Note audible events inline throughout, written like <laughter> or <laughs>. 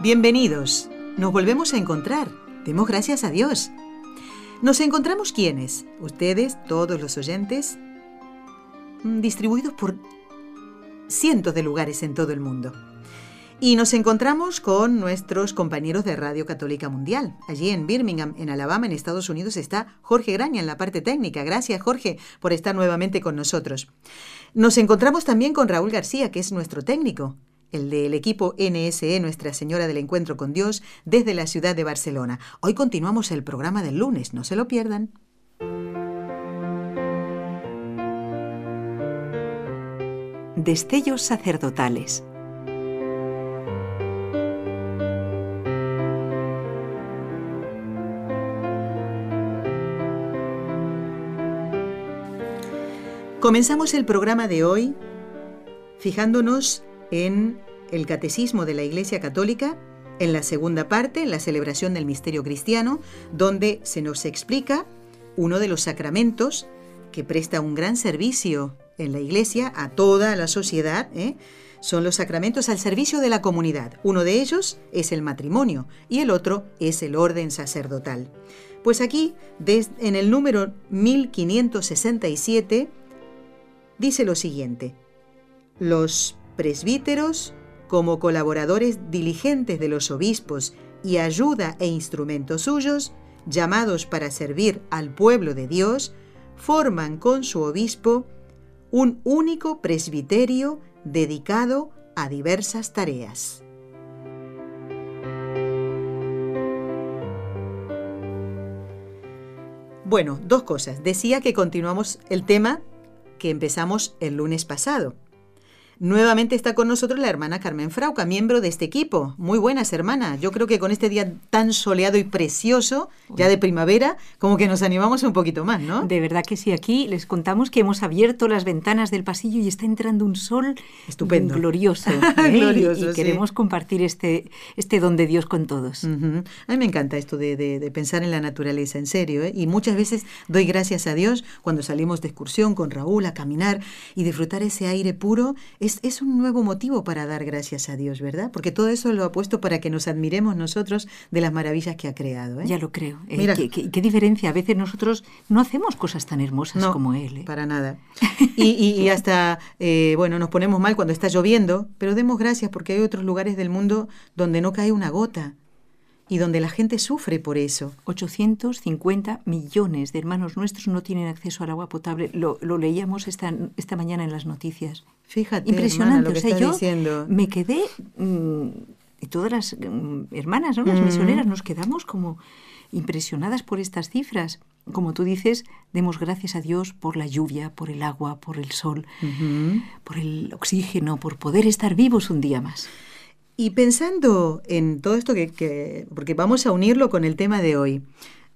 Bienvenidos. Nos volvemos a encontrar. Demos gracias a Dios. ¿Nos encontramos quiénes? Ustedes, todos los oyentes, mm, distribuidos por cientos de lugares en todo el mundo. Y nos encontramos con nuestros compañeros de Radio Católica Mundial. Allí en Birmingham, en Alabama, en Estados Unidos, está Jorge Graña en la parte técnica. Gracias, Jorge, por estar nuevamente con nosotros. Nos encontramos también con Raúl García, que es nuestro técnico el del equipo NSE Nuestra Señora del Encuentro con Dios desde la ciudad de Barcelona. Hoy continuamos el programa del lunes, no se lo pierdan. Destellos sacerdotales. Comenzamos el programa de hoy fijándonos en el Catecismo de la Iglesia Católica, en la segunda parte, la celebración del misterio cristiano, donde se nos explica uno de los sacramentos que presta un gran servicio en la Iglesia a toda la sociedad. ¿eh? Son los sacramentos al servicio de la comunidad. Uno de ellos es el matrimonio y el otro es el orden sacerdotal. Pues aquí, en el número 1567, dice lo siguiente. Los presbíteros, como colaboradores diligentes de los obispos y ayuda e instrumentos suyos, llamados para servir al pueblo de Dios, forman con su obispo un único presbiterio dedicado a diversas tareas. Bueno, dos cosas. Decía que continuamos el tema que empezamos el lunes pasado. Nuevamente está con nosotros la hermana Carmen Frauca, miembro de este equipo. Muy buenas, hermana. Yo creo que con este día tan soleado y precioso, ya de primavera, como que nos animamos un poquito más, ¿no? De verdad que sí. Aquí les contamos que hemos abierto las ventanas del pasillo y está entrando un sol estupendo, glorioso. <laughs> ¿eh? glorioso y, queremos compartir este, este don de Dios con todos. A mí me encanta esto de, pensar en la naturaleza, en serio. ¿eh? Y muchas veces doy gracias a Dios cuando salimos de excursión con Raúl a caminar y disfrutar ese aire puro es, un nuevo motivo para dar gracias a Dios, ¿verdad? Porque todo eso lo ha puesto para que nos admiremos nosotros de las maravillas que ha creado. ¿eh? Ya lo creo. Eh, Mira, ¿qué, diferencia? A veces nosotros no hacemos cosas tan hermosas como Él. ¿eh? Para nada. Y, hasta, eh, bueno, nos ponemos mal cuando está lloviendo, pero demos gracias porque hay otros lugares del mundo donde no cae una gota y donde la gente sufre por eso. 850 millones de hermanos nuestros no tienen acceso al agua potable. Lo, leíamos esta, esta mañana en las noticias. Fíjate, impresionante. lo que o yo diciendo. me quedé mm, y todas las mm, hermanas, ¿no? las misioneras, nos quedamos como impresionadas por estas cifras. Como tú dices, demos gracias a Dios por la lluvia, por el agua, por el sol, por el oxígeno, por poder estar vivos un día más. Y pensando en todo esto que, porque vamos a unirlo con el tema de hoy,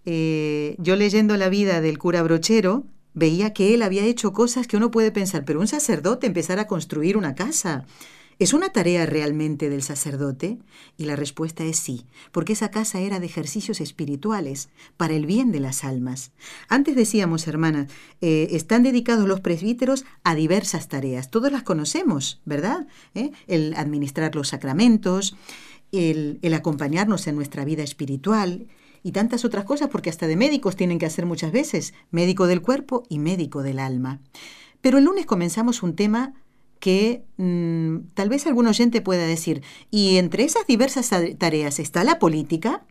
eh, yo leyendo la vida del cura brochero, veía que él había hecho cosas que uno puede pensar, pero un sacerdote empezar a construir una casa, ¿Es una tarea realmente del sacerdote? Y la respuesta es sí, porque esa casa era de ejercicios espirituales, para el bien de las almas. Antes decíamos, hermanas, eh, están dedicados los presbíteros a diversas tareas. Todos las conocemos, ¿verdad? ¿Eh? El administrar los sacramentos, el, el acompañarnos en nuestra vida espiritual, y tantas otras cosas, porque hasta de médicos tienen que hacer muchas veces, médico del cuerpo y médico del alma. Pero el lunes comenzamos un tema que mm, tal vez algún oyente pueda decir, ¿y entre esas diversas tareas está la política?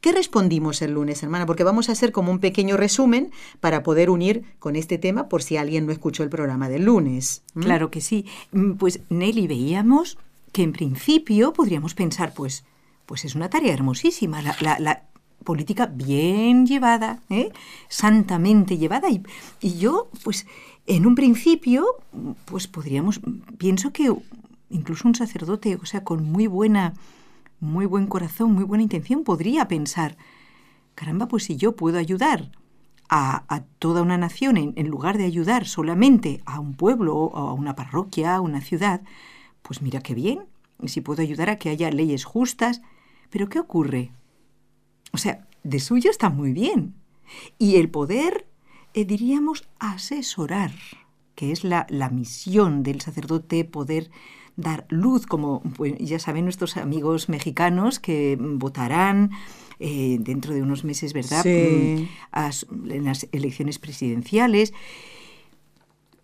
¿Qué respondimos el lunes, hermana? Porque vamos a hacer como un pequeño resumen para poder unir con este tema por si alguien no escuchó el programa del lunes. Claro que sí. Mm, pues Nelly, veíamos que en principio podríamos pensar, pues, pues es una tarea hermosísima, la, política bien llevada, ¿eh? santamente llevada. Y, y yo, pues, en un principio, pues podríamos, pienso que incluso un sacerdote, o sea, con muy buena, muy buen corazón, muy buena intención, podría pensar, caramba, pues si yo puedo ayudar a, toda una nación en, lugar de ayudar solamente a un pueblo o a una parroquia, a una ciudad, pues mira qué bien. Si puedo ayudar a que haya leyes justas. Pero ¿qué ocurre? O sea, de suyo está muy bien. Y el poder, eh, diríamos, asesorar, que es la, la misión del sacerdote, poder dar luz, como pues, ya saben nuestros amigos mexicanos que votarán eh, dentro de unos meses, ¿verdad? Mm, en las elecciones presidenciales.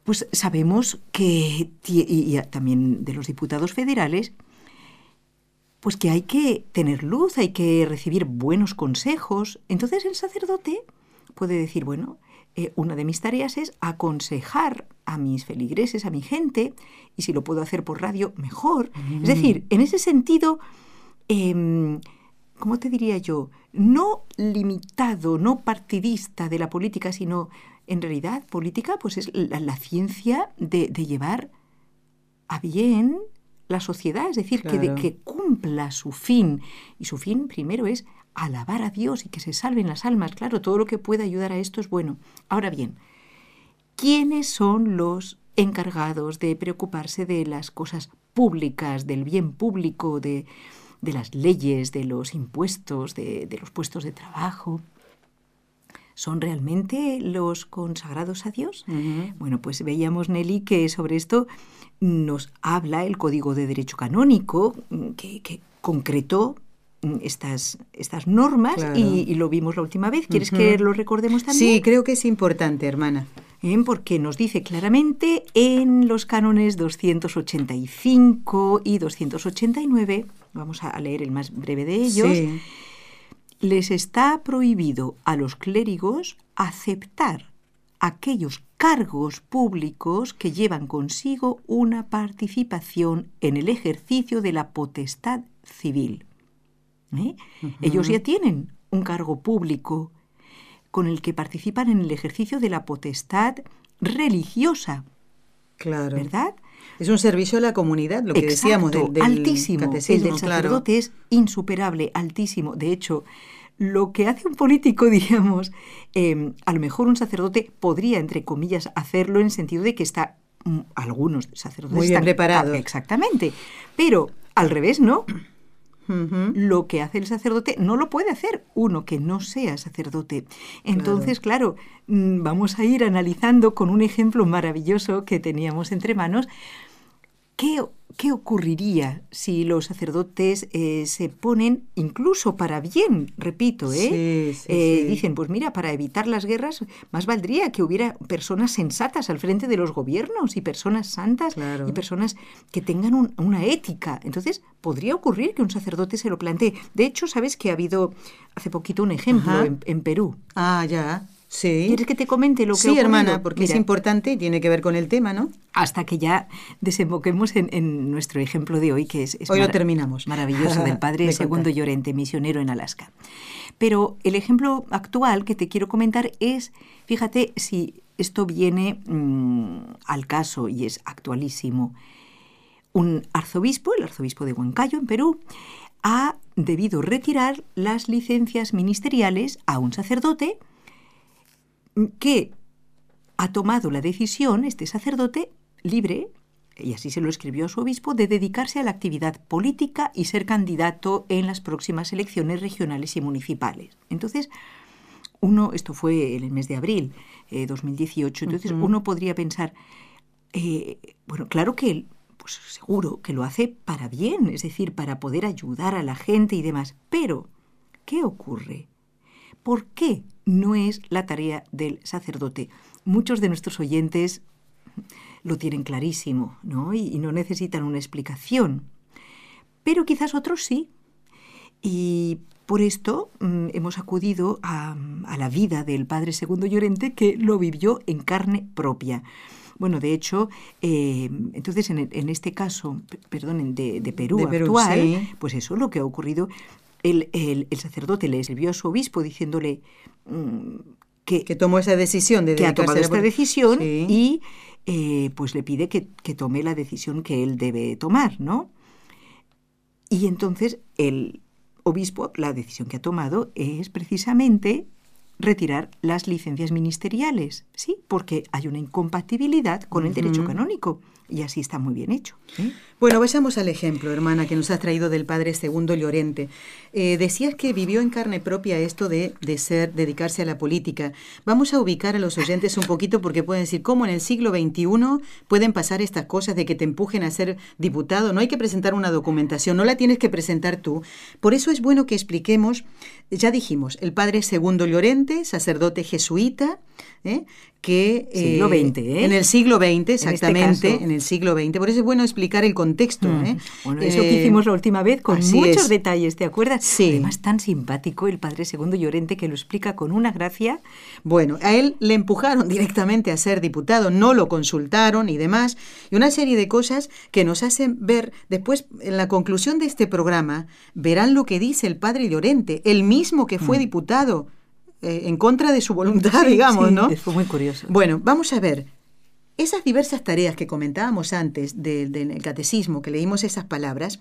Pues sabemos que, y, también de los diputados federales, pues que hay que tener luz, hay que recibir buenos consejos. Entonces el sacerdote puede decir, bueno, eh, una de mis tareas es aconsejar a mis feligreses, a mi gente, y si lo puedo hacer por radio, mejor. Es decir, en ese sentido, em, ¿cómo te diría yo? No limitado, no partidista de la política, sino en realidad política pues es la, ciencia de, llevar a bien la sociedad, es decir, que, de, que cumpla su fin. Y su fin primero es alabar a Dios y que se salven las almas. Claro, todo lo que pueda ayudar a esto es bueno. Ahora bien, ¿quiénes son los encargados de preocuparse de las cosas públicas, del bien público, de, de las leyes, de los impuestos, de, los puestos de trabajo. ¿Son realmente los consagrados a Dios? Bueno, pues veíamos, Nelly, que sobre esto nos habla el Código de Derecho Canónico, mm, que, concretó estas, estas normas y, lo vimos la última vez. ¿Quieres que lo recordemos también? Sí, creo que es importante, hermana. porque nos dice claramente en los cánones 285 y 289 vamos a leer el más breve de ellos, les está prohibido a los clérigos aceptar aquellos cargos públicos que llevan consigo una participación en el ejercicio de la potestad civil. ¿Eh? Ellos ya tienen un cargo público con el que participan en el ejercicio de la potestad religiosa. Claro. ¿Verdad? Es un servicio a la comunidad, lo que decíamos del, del altísimo. El del sacerdote es insuperable, altísimo. De hecho, lo que hace un político, <laughs> diríamos, em, a lo mejor un sacerdote podría, entre comillas, hacerlo en el sentido de que está, mm, algunos sacerdotes Muy bien están preparados. Exactamente. Pero al revés, ¿no? Lo que hace el sacerdote no lo puede hacer uno que no sea sacerdote. Entonces, claro. Mm, vamos a ir analizando con un ejemplo maravilloso que teníamos entre manos. ¿Qué, qué ocurriría si los sacerdotes eh, se ponen, incluso para bien, repito, ¿eh? eh dicen, pues mira, para evitar las guerras, más valdría que hubiera personas sensatas al frente de los gobiernos y personas santas y personas que tengan una ética. Entonces, podría ocurrir que un sacerdote se lo plantee. De hecho, sabes que ha habido hace poquito un ejemplo en, Perú. Ah, ya. Sí. ¿Quieres que te comente lo que Sí, hermana, porque es importante y tiene que ver con el tema, ¿no? Hasta que ya desemboquemos en, nuestro ejemplo de hoy, que es, hoy lo terminamos. maravilloso, del padre <laughs> segundo Llorente, misionero en Alaska. Pero el ejemplo actual que te quiero comentar es, fíjate si esto viene mm, al caso y es actualísimo. Un arzobispo, el arzobispo de Huancayo, en Perú, ha debido retirar las licencias ministeriales a un sacerdote que ha tomado la decisión, este sacerdote, libre, y así se lo escribió a su obispo, de dedicarse a la actividad política y ser candidato en las próximas elecciones regionales y municipales. Entonces, uno, esto fue en el mes de abril de eh, 2018, entonces uno podría pensar, eh, bueno, claro que él, pues seguro que lo hace para bien, es decir, para poder ayudar a la gente y demás, pero, ¿qué ocurre? ¿Por qué no es la tarea del sacerdote. Muchos de nuestros oyentes lo tienen clarísimo, ¿no? Y, no necesitan una explicación. Pero quizás otros sí. Y por esto mm, hemos acudido a, la vida del padre Segundo Llorente, que lo vivió en carne propia. Bueno, de hecho, eh, entonces en, este caso, perdón, de, Perú, actual, pues eso lo que ha ocurrido el, sacerdote le escribió a su obispo diciéndole, mm, que, que tomó esa decisión de que ha tomado esta decisión sí. y eh, pues le pide que, que, tome la decisión que él debe tomar, ¿no? Y entonces el obispo, la decisión que ha tomado es precisamente retirar las licencias ministeriales, ¿sí? Porque hay una incompatibilidad con el derecho canónico y así está muy bien hecho. ¿eh? Bueno, vayamos al ejemplo, hermana, que nos has traído del padre Segundo Llorente. Eh, decías que vivió en carne propia esto de, de, ser, dedicarse a la política. Vamos a ubicar a los oyentes un poquito porque pueden decir, ¿cómo en el siglo XXI pueden pasar estas cosas de que te empujen a ser diputado? No hay que presentar una documentación, no la tienes que presentar tú. Por eso es bueno que expliquemos, ya dijimos, el padre Segundo Llorente, sacerdote jesuita, ¿eh? Que siglo XX, ¿eh? en el siglo XX exactamente, en, este en, el siglo XX. Por eso es bueno explicar el contexto. Mm. ¿eh? Bueno, eso que hicimos la última vez con muchos es. detalles, ¿te acuerdas? Sí. Además tan simpático el padre Segundo Llorente que lo explica con una gracia. Bueno, a él le empujaron <laughs> directamente a ser diputado, no lo consultaron y demás, y una serie de cosas que nos hacen ver después en la conclusión de este programa verán lo que dice el padre Llorente, el mismo que fue mm. diputado en contra de su voluntad, <laughs> sí, digamos, sí, ¿no? Fue muy curioso. Bueno, vamos a ver. Esas diversas tareas que comentábamos antes del de, de catecismo, que leímos esas palabras,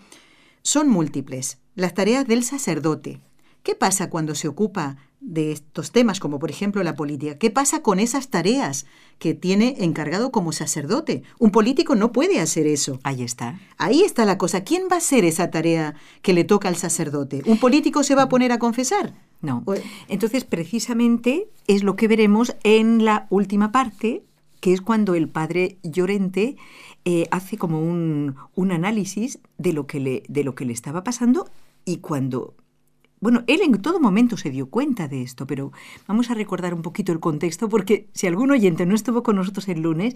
son múltiples. Las tareas del sacerdote. ¿Qué pasa cuando se ocupa de estos temas, como por ejemplo la política? ¿Qué pasa con esas tareas que tiene encargado como sacerdote? Un político no puede hacer eso. Ahí está. Ahí está la cosa. ¿Quién va a hacer esa tarea que le toca al sacerdote? ¿Un político se va a poner a confesar? No. Entonces, precisamente es lo que veremos en la última parte, que es cuando el padre Llorente eh, hace como un, un, análisis de lo, que le, de lo que le estaba pasando y cuando... Bueno, él en todo momento se dio cuenta de esto, pero vamos a recordar un poquito el contexto, porque si algún oyente no estuvo con nosotros el lunes,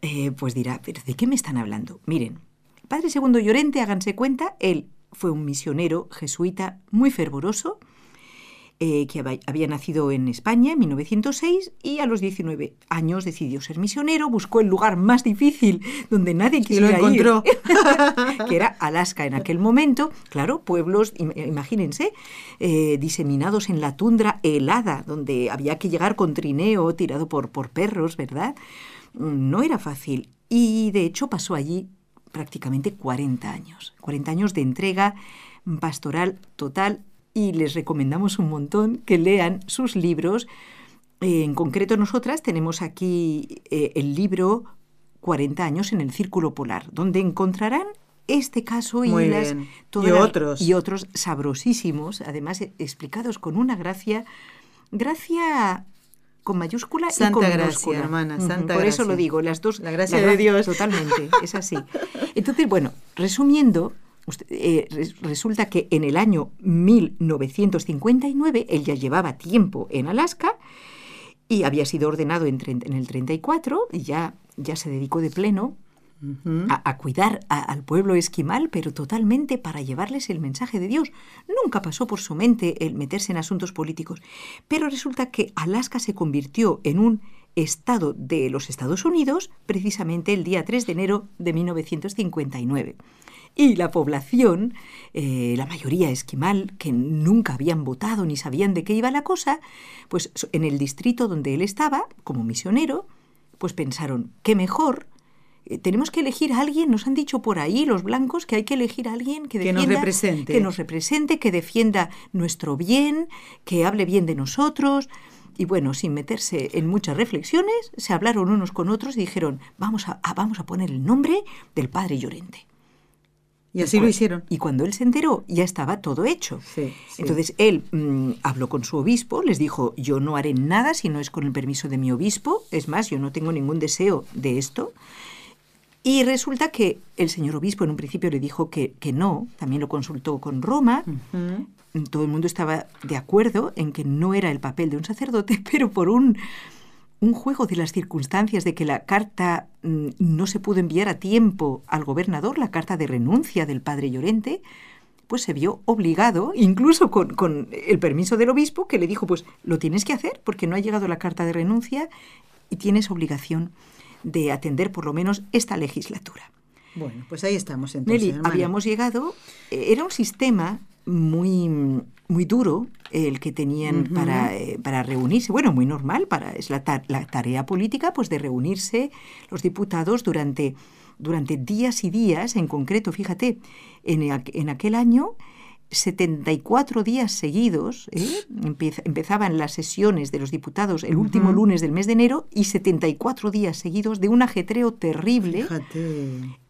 eh, pues dirá, ¿pero de qué me están hablando? Miren, padre Segundo Llorente, háganse cuenta, él fue un misionero jesuita muy fervoroso, eh, que había nacido en España en 1906 y a los 19 años decidió ser misionero, buscó el lugar más difícil donde nadie quisiera y lo encontró. ir, <laughs> que era Alaska en aquel momento. Claro, pueblos, imagínense, eh, diseminados en la tundra helada, donde había que llegar con trineo tirado por, por perros, ¿verdad? No era fácil. Y de hecho pasó allí prácticamente 40 años, 40 años de entrega pastoral total y les recomendamos un montón que lean sus libros. En concreto, nosotras tenemos aquí eh, el libro 40 años en el Círculo Polar, donde encontrarán este caso y, las, todas y las- otros. y otros sabrosísimos, además eh, explicados con una gracia, gracia con mayúscula y Santa con gracia, minúscula. hermana, santa Por eso lo digo, las dos. La gracia de Dios. Totalmente, es así. Entonces, bueno, resumiendo, usted- eh, res- resulta que en el año 1959 él ya llevaba tiempo en Alaska y había sido ordenado en, el 34 y ya, ya se dedicó de pleno a, a cuidar a- al pueblo esquimal, pero totalmente para llevarles el mensaje de Dios. Nunca pasó por su mente el meterse en asuntos políticos. Pero resulta que Alaska se convirtió en un estado de los Estados Unidos precisamente el día 3 de enero de 1959. Y la población, eh, la mayoría esquimal, que nunca habían votado ni sabían de qué iba la cosa, pues en el distrito donde él estaba, como misionero, pues pensaron, qué mejor eh, tenemos que elegir a alguien, nos han dicho por ahí los blancos que hay que elegir a alguien que, Que nos represente. que nos represente, que defienda nuestro bien, que hable bien de nosotros. Y bueno, sin meterse en muchas reflexiones, se hablaron unos con otros y dijeron, vamos a, a- vamos a poner el nombre del padre Llorente. Y así lo hicieron. Y cuando él se enteró, ya estaba todo hecho. Sí, sí. Entonces él mm, habló con su obispo, les dijo, yo no haré nada si no es con el permiso de mi obispo, es más, yo no tengo ningún deseo de esto. Y resulta que el señor obispo en un principio le dijo que, que no, también lo consultó con Roma, todo el mundo estaba de acuerdo en que no era el papel de un sacerdote, <laughs> pero por un, un juego de las circunstancias de que la carta mm, no se pudo enviar a tiempo al gobernador, la carta de renuncia del padre Llorente, pues se vio obligado, incluso con, con el permiso del obispo, que le dijo, pues lo tienes que hacer porque no ha llegado la carta de renuncia y tienes obligación de atender por lo menos esta legislatura. Bueno, pues ahí estamos entonces. Nelly, habíamos llegado, eh, era un sistema muy, muy duro el que tenían para, eh, para, reunirse. Bueno, muy normal, para, es la, la, tarea política pues de reunirse los diputados durante, durante días y días, en concreto, fíjate, en, en aquel año 74 días seguidos, ¿eh? empezaban las sesiones de los diputados el último lunes del mes de enero y 74 días seguidos de un ajetreo terrible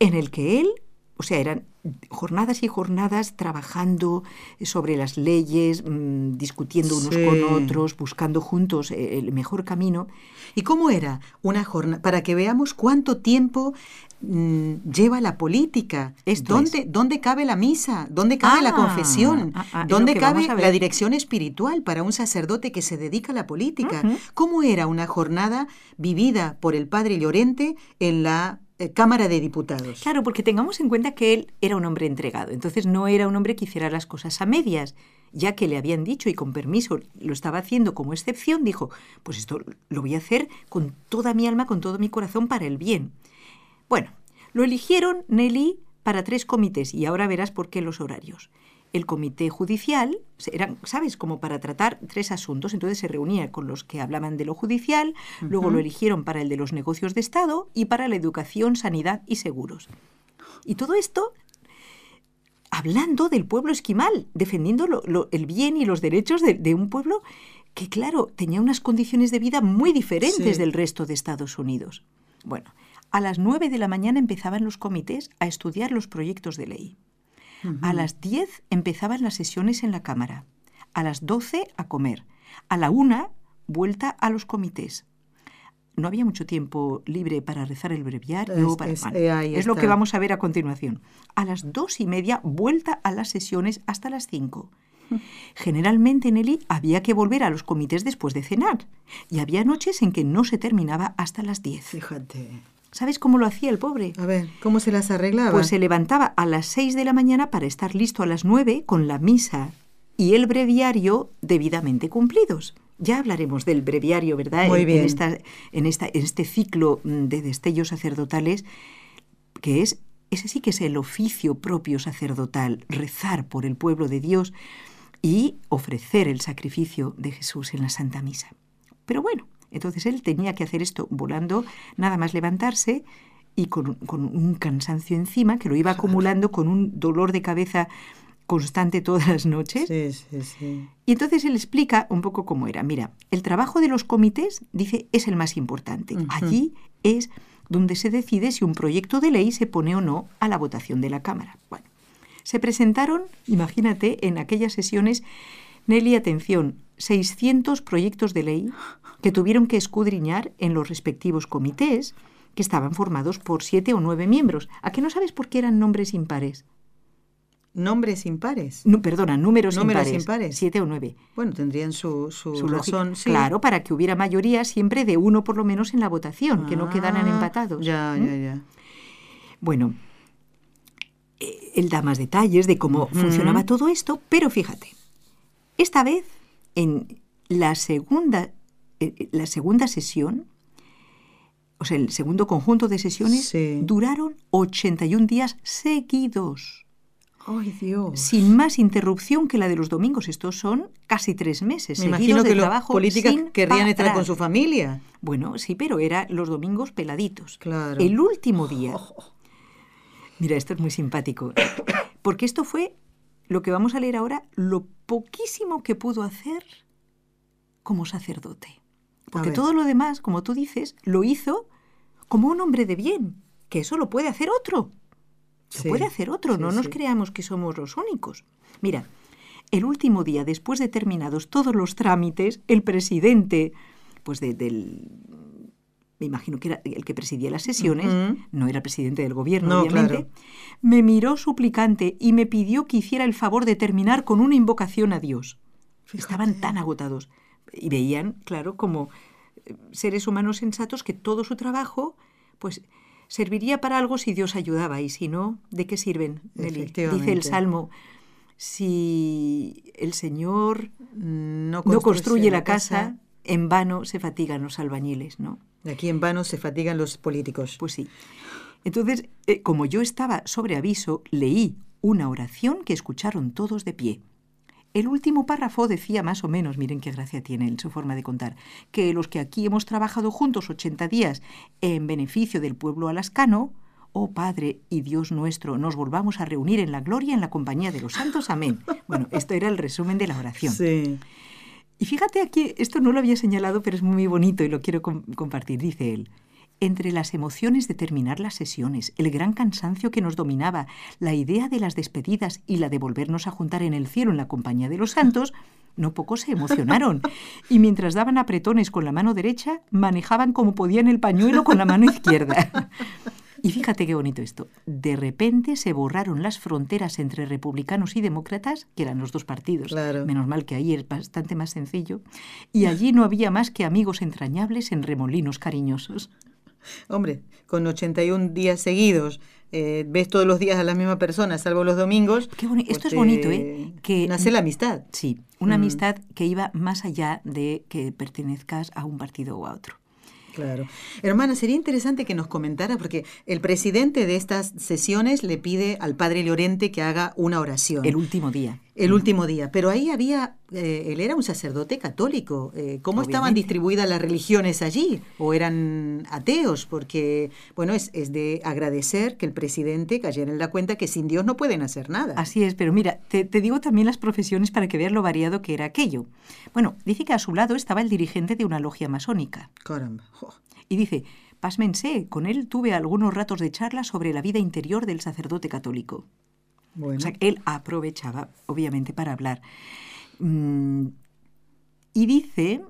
en el que él, o sea, eran jornadas y jornadas trabajando sobre las leyes, mm, discutiendo unos con otros, buscando juntos eh, el mejor camino. ¿Y cómo era una jornada? Para que veamos cuánto tiempo mm, lleva la política. ¿Dónde, ¿Dónde cabe la misa? ¿Dónde cabe la ah, confesión? Ah, ah, ¿Dónde cabe la dirección espiritual para un sacerdote que se dedica a la política? ¿Cómo era una jornada vivida por el padre Llorente en la Cámara de Diputados. Claro, porque tengamos en cuenta que él era un hombre entregado, entonces no era un hombre que hiciera las cosas a medias, ya que le habían dicho y con permiso lo estaba haciendo como excepción, dijo, pues esto lo voy a hacer con toda mi alma, con todo mi corazón para el bien. Bueno, lo eligieron Nelly para tres comités y ahora verás por qué los horarios el comité judicial, eran, ¿sabes?, como para tratar tres asuntos. Entonces se reunía con los que hablaban de lo judicial, luego lo eligieron para el de los negocios de Estado y para la educación, sanidad y seguros. Y todo esto hablando del pueblo esquimal, defendiendo el bien y los derechos de, un pueblo que, claro, tenía unas condiciones de vida muy diferentes del resto de Estados Unidos. Bueno, a las nueve de la mañana empezaban los comités a estudiar los proyectos de ley. A las 10 empezaban las sesiones en la Cámara. A las 12 a comer. A la una vuelta a los comités. No había mucho tiempo libre para rezar el breviario. Es, eh, es lo que vamos a ver a continuación. A las dos y media vuelta a las sesiones hasta las 5. Generalmente, Nelly, había que volver a los comités después de cenar. Y había noches en que no se terminaba hasta las 10. Fíjate. ¿Sabes cómo lo hacía el pobre? A ver, ¿cómo se las arreglaba? Pues se levantaba a las seis de la mañana para estar listo a las nueve con la misa y el breviario debidamente cumplidos. Ya hablaremos del breviario, ¿verdad? Muy bien. En, esta, en, esta, en este ciclo mm, de destellos sacerdotales, que es, ese sí que es el oficio propio sacerdotal, rezar por el pueblo de Dios y ofrecer el sacrificio de Jesús en la Santa Misa. Pero bueno, entonces él tenía que hacer esto volando, nada más levantarse y con, un cansancio encima que lo iba acumulando con un dolor de cabeza constante todas las noches. Sí, sí, sí. Y entonces él explica un poco cómo era. Mira, el trabajo de los comités, dice, es el más importante. Allí es donde se decide si un proyecto de ley se pone o no a la votación de la Cámara. Bueno, se presentaron, imagínate, en aquellas sesiones, Nelly, atención, 600 proyectos de ley que tuvieron que escudriñar en los respectivos comités, que estaban formados por siete o nueve miembros. ¿A qué no sabes por qué eran nombres impares? ¿Nombres impares? No, perdona, números, números impares, Siete o nueve. Bueno, tendrían su, su, razón. Claro, para que hubiera mayoría siempre de uno por lo menos en la votación, que no quedaran ah, empatados. Ya, ya, ya. Bueno, eh, él da más detalles de cómo funcionaba todo esto, pero fíjate, esta vez en la segunda eh, eh, la segunda sesión, o sea, el segundo conjunto de sesiones, duraron 81 días seguidos. ¡Ay, Dios! Sin más interrupción que la de los domingos. Estos son casi tres meses Me imagino que los políticos querrían estar con su familia. Bueno, sí, pero era los domingos peladitos. Claro. El último día. Mira, esto es muy simpático. Porque esto fue lo que vamos a leer ahora, lo poquísimo que pudo hacer como sacerdote. Porque todo lo demás, como tú dices, lo hizo como un hombre de bien, que eso lo puede hacer otro. Lo puede hacer otro, no nos creamos que somos los únicos. Mira, el último día, después de terminados todos los trámites, el presidente, pues del me imagino que era el que presidía las sesiones, no era presidente del gobierno, obviamente, me miró suplicante y me pidió que hiciera el favor de terminar con una invocación a Dios. Estaban tan agotados. Y veían, claro, como eh, seres humanos sensatos que todo su trabajo, pues, serviría para algo si Dios ayudaba y si no, ¿de qué sirven? Dice el Salmo, si el Señor no construye, la casa, en vano se fatigan los albañiles, ¿no? De aquí en vano se fatigan los políticos. Pues sí. Entonces, eh, como yo estaba sobre aviso, leí una oración que escucharon todos de pie. El último párrafo decía más o menos, miren qué gracia tiene en su forma de contar, que los que aquí hemos trabajado juntos 80 días en beneficio del pueblo alascano, oh Padre y Dios nuestro, nos volvamos a reunir en la gloria en la compañía de los santos. Amén. Bueno, esto era el resumen de la oración. Sí. Y fíjate aquí, esto no lo había señalado, pero es muy bonito y lo quiero com- compartir, dice él. Entre las emociones de terminar las sesiones, el gran cansancio que nos dominaba, la idea de las despedidas y la de volvernos a juntar en el cielo en la compañía de los santos, no pocos se emocionaron. Y mientras daban apretones con la mano derecha, manejaban como podían el pañuelo con la mano izquierda. Y fíjate qué bonito esto. De repente se borraron las fronteras entre republicanos y demócratas, que eran los dos partidos. Claro. Menos mal que ahí es bastante más sencillo. Y allí no había más que amigos entrañables en remolinos cariñosos. Hombre, con 81 días seguidos, eh, ves todos los días a la misma persona, salvo los domingos. Qué boni- esto pues es bonito, ¿eh? Que- nace la amistad. Sí, una Mm. amistad que iba más allá de que pertenezcas a un partido o a otro. Claro. Hermana, sería interesante que nos comentara, porque el presidente de estas sesiones le pide al padre Llorente que haga una oración. El último día. El último día. Pero ahí había, eh, él era un sacerdote católico. Eh, ¿Cómo estaban distribuidas las religiones allí? ¿O eran ateos? Porque, bueno, es, es de agradecer que el presidente cayera en la cuenta que sin Dios no pueden hacer nada. Así es, pero mira, te, te digo también las profesiones para que veas lo variado que era aquello. Bueno, dice que a su lado estaba el dirigente de una logia masónica. Caramba. Y dice, pásmense, con él tuve algunos ratos de charla sobre la vida interior del sacerdote católico. Bueno. O sea, él aprovechaba, obviamente, para hablar. Mm, y dice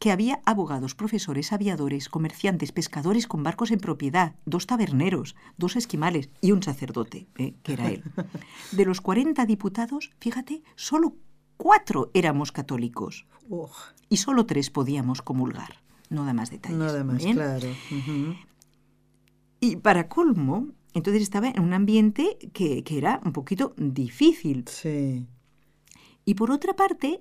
que había abogados, profesores, aviadores, comerciantes, pescadores con barcos en propiedad, dos taberneros, dos esquimales y un sacerdote, ¿eh? que era él. <laughs> De los 40 diputados, fíjate, solo cuatro éramos católicos y solo tres podíamos comulgar. No da más detalles. nada más, ¿bien? claro. Ujú. Y para colmo, entonces estaba en un ambiente que, que era un poquito difícil. Sí. Y por otra parte,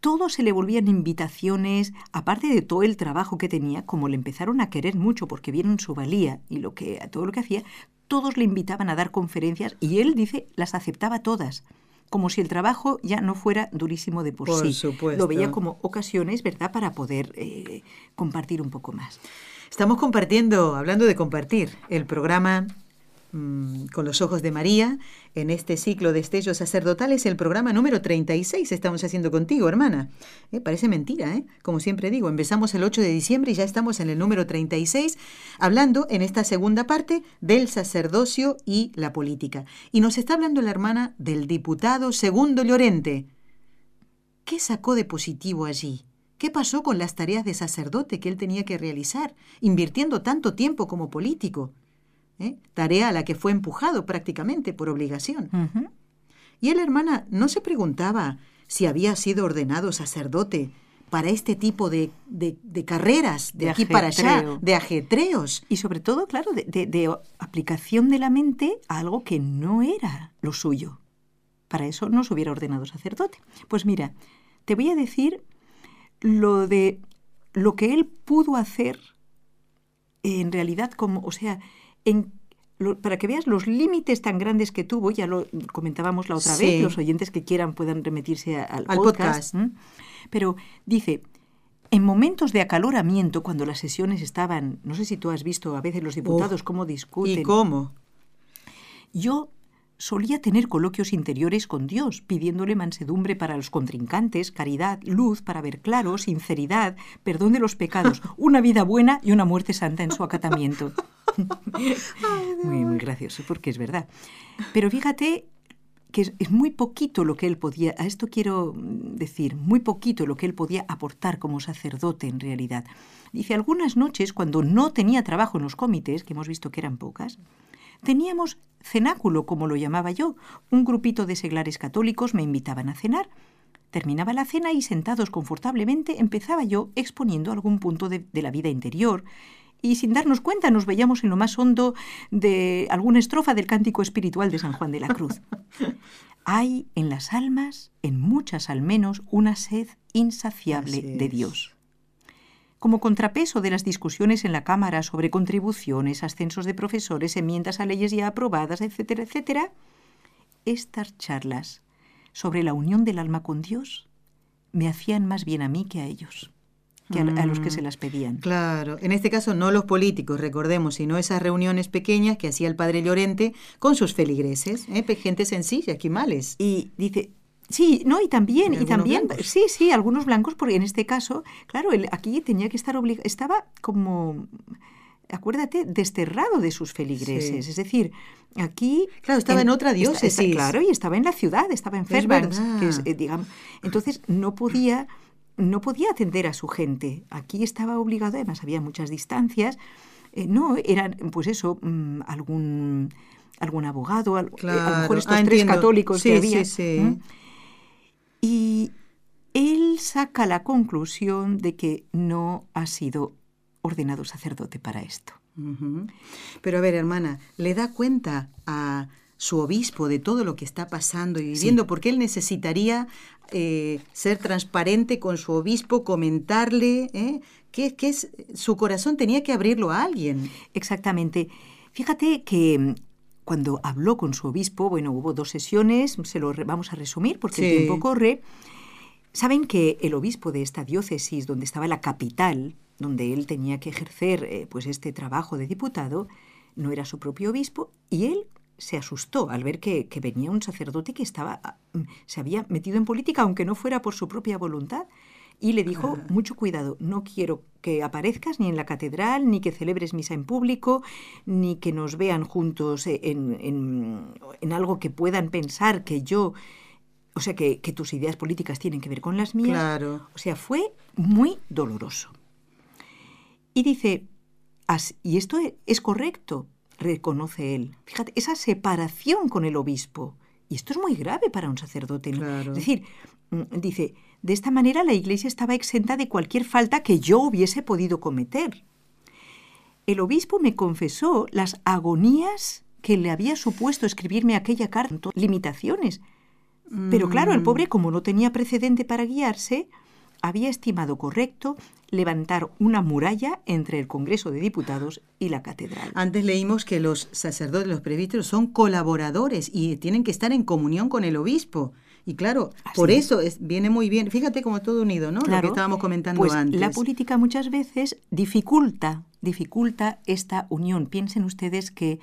todo se le volvían invitaciones, aparte de todo el trabajo que tenía, como le empezaron a querer mucho porque vieron su valía y lo que, todo lo que hacía, todos le invitaban a dar conferencias y él dice las aceptaba todas, como si el trabajo ya no fuera durísimo de por, Por sí. supuesto. Lo veía como ocasiones, ¿verdad?, para poder eh, compartir un poco más. Estamos compartiendo, hablando de compartir, el programa mm, Con los Ojos de María en este ciclo de estellos sacerdotales, el programa número 36 estamos haciendo contigo, hermana. Eh, parece mentira, ¿eh? Como siempre digo, empezamos el 8 de diciembre y ya estamos en el número 36, hablando en esta segunda parte del sacerdocio y la política. Y nos está hablando la hermana del diputado Segundo Llorente. ¿Qué sacó de positivo allí? ¿Qué pasó con las tareas de sacerdote que él tenía que realizar, invirtiendo tanto tiempo como político? ¿Eh? Tarea a la que fue empujado prácticamente por obligación. Y él, hermana, no se preguntaba si había sido ordenado sacerdote para este tipo de, de- de carreras, de, De aquí para allá, de ajetreos. Y sobre todo, claro, de aplicación de la mente a algo que no era lo suyo. Para eso no se hubiera ordenado sacerdote. Pues mira, te voy a decir lo de lo que él pudo hacer en realidad como, o sea, en, lo- para que veas los límites tan grandes que tuvo, ya lo comentábamos la otra Sí. vez, los oyentes que quieran puedan remitirse al, Al podcast. Pero dice, en momentos de acaloramiento, cuando las sesiones estaban, no sé si tú has visto a veces los diputados cómo discuten. ¿Y cómo? Yo solía tener coloquios interiores con Dios, pidiéndole mansedumbre para los contrincantes, caridad, luz para ver claro, sinceridad, perdón de los pecados, <laughs> una vida buena y una muerte santa en su acatamiento. muy, muy gracioso, porque es verdad. Pero fíjate que es, es muy poquito lo que él podía, a esto quiero decir, muy poquito lo que él podía aportar como sacerdote en realidad. Dice, algunas noches, cuando no tenía trabajo en los comités, que hemos visto que eran pocas, Teníamos cenáculo, como lo llamaba yo. Un grupito de seglares católicos me invitaban a cenar. Terminaba la cena y sentados confortablemente empezaba yo exponiendo algún punto de, de la vida interior. Y sin darnos cuenta nos veíamos en lo más hondo de alguna estrofa del cántico espiritual de San Juan de la Cruz. <laughs> Hay en las almas, en muchas al menos, una sed insaciable de. Dios como contrapeso de las discusiones en la Cámara sobre contribuciones, ascensos de profesores, enmiendas a leyes ya aprobadas, etcétera, etcétera, estas charlas sobre la unión del alma con Dios me hacían más bien a mí que a ellos, que a, a los que se las pedían. Claro, en este caso no los políticos, recordemos, sino esas reuniones pequeñas que hacía el padre Llorente con sus feligreses, ¿eh? Gente sencilla, quimales. Y dice, sí, no, y también, Y también, blancos. sí, sí, algunos blancos, porque en este caso, claro, él aquí tenía que estar obligado, estaba como, acuérdate, desterrado de sus feligreses. Sí. Es decir, aquí... Claro, estaba en otra está- está- diócesis. claro, y estaba en la ciudad, estaba en Fairbanks, que es, eh, digamos, entonces no podía... No podía atender a su gente. Aquí estaba obligado, además había muchas distancias. eh, no, eran, pues eso, mm, algún algún abogado, al- eh, a lo Claro. mejor estos Ah, tres católicos Sí, que había. sí, sí. Y él saca la conclusión de que no ha sido ordenado sacerdote para esto. Pero a ver, hermana, ¿le da cuenta a su obispo de todo lo que está pasando y viviendo? Porque él necesitaría eh, ser transparente con su obispo, comentarle ¿eh? que, que es, su corazón tenía que abrirlo a alguien. Exactamente. Fíjate que cuando habló con su obispo, bueno, hubo dos sesiones, se lo re- vamos a resumir porque Sí. el tiempo corre. Saben que el obispo de esta diócesis, donde estaba la capital, donde él tenía que ejercer eh, pues este trabajo de diputado, no era su propio obispo y él se asustó al ver que, que venía un sacerdote que estaba ah, mm, se había metido en política, aunque no fuera por su propia voluntad. Y le dijo, mucho cuidado, no quiero que aparezcas ni en la catedral, ni que celebres misa en público, ni que nos vean juntos eh, en, en- en algo que puedan pensar que yo, o sea, que, que tus ideas políticas tienen que ver con las mías. Claro. O sea, fue muy doloroso. Y dice, "As- y esto e- es correcto, reconoce él. Fíjate, esa separación con el obispo. Y esto es muy grave para un sacerdote. ¿no? Claro. Es decir, mm, dice, de esta manera la iglesia estaba exenta de cualquier falta que yo hubiese podido cometer. El obispo me confesó las agonías que le había supuesto escribirme aquella carta, limitaciones. Pero claro, Mm. el pobre, como no tenía precedente para guiarse, había estimado correcto levantar una muralla entre el Congreso de Diputados y la catedral. Antes leímos que los sacerdotes, los presbíteros, son colaboradores y tienen que estar en comunión con el obispo. Y claro, Así por es. eso es, viene muy bien. Fíjate como todo unido, ¿no? Lo que estábamos comentando pues antes. La política muchas veces dificulta, dificulta esta unión. Piensen ustedes que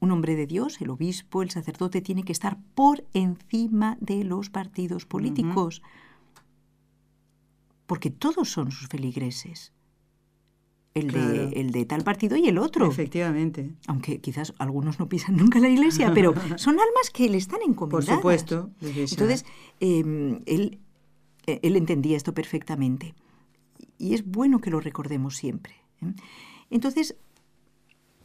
un hombre de Dios, el obispo, el sacerdote, tiene que estar por encima de los partidos políticos. Porque todos son sus feligreses. El, Claro. de, el de tal partido y el otro. Efectivamente. Aunque quizás algunos no pisan nunca la iglesia, pero <laughs> son almas que le están Por encomendadas. supuesto. desde ya. Entonces, eh, él, él entendía esto perfectamente. Y es bueno que lo recordemos siempre. ¿eh? Entonces,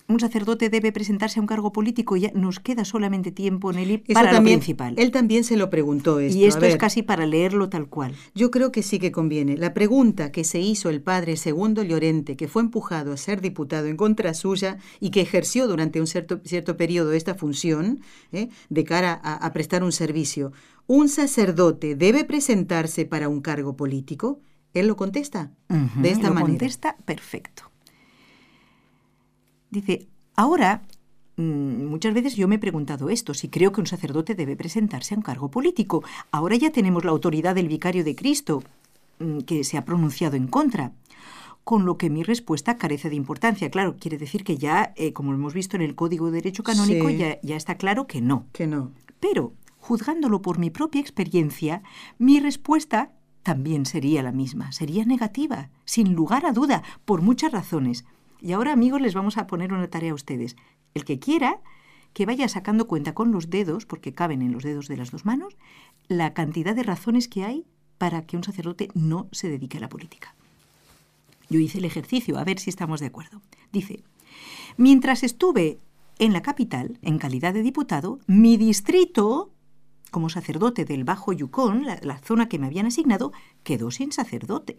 un sacerdote debe presentarse a un cargo político y ya nos queda solamente tiempo, Nelly, Eso para también, lo principal. Él también se lo preguntó esto. y esto es casi para leerlo tal cual. Yo creo que sí que conviene. La pregunta que se hizo el padre Segundo Llorente, que fue empujado a ser diputado en contra suya y que ejerció durante un cierto, cierto periodo esta función ¿eh? de cara a, a prestar un servicio, ¿un sacerdote debe presentarse para un cargo político? Él lo contesta de esta lo manera. contesta perfecto. Dice, ahora, mm, muchas veces yo me he preguntado esto, si creo que un sacerdote debe presentarse a un cargo político. Ahora ya tenemos la autoridad del vicario de Cristo, mm, que se ha pronunciado en contra. Con lo que mi respuesta carece de importancia. Claro, quiere decir que ya, eh, como hemos visto en el Código de Derecho Canónico, Sí. ya, ya está claro que no. Que no. Pero, juzgándolo por mi propia experiencia, mi respuesta también sería la misma, sería negativa, sin lugar a duda, por muchas razones. Y ahora, amigos, les vamos a poner una tarea a ustedes. El que quiera, que vaya sacando cuenta con los dedos, porque caben en los dedos de las dos manos, la cantidad de razones que hay para que un sacerdote no se dedique a la política. Yo hice el ejercicio, a ver si estamos de acuerdo. Dice, mientras estuve en la capital, en calidad de diputado, mi distrito, como sacerdote del Bajo Yukon, la, la zona que me habían asignado, quedó sin sacerdote.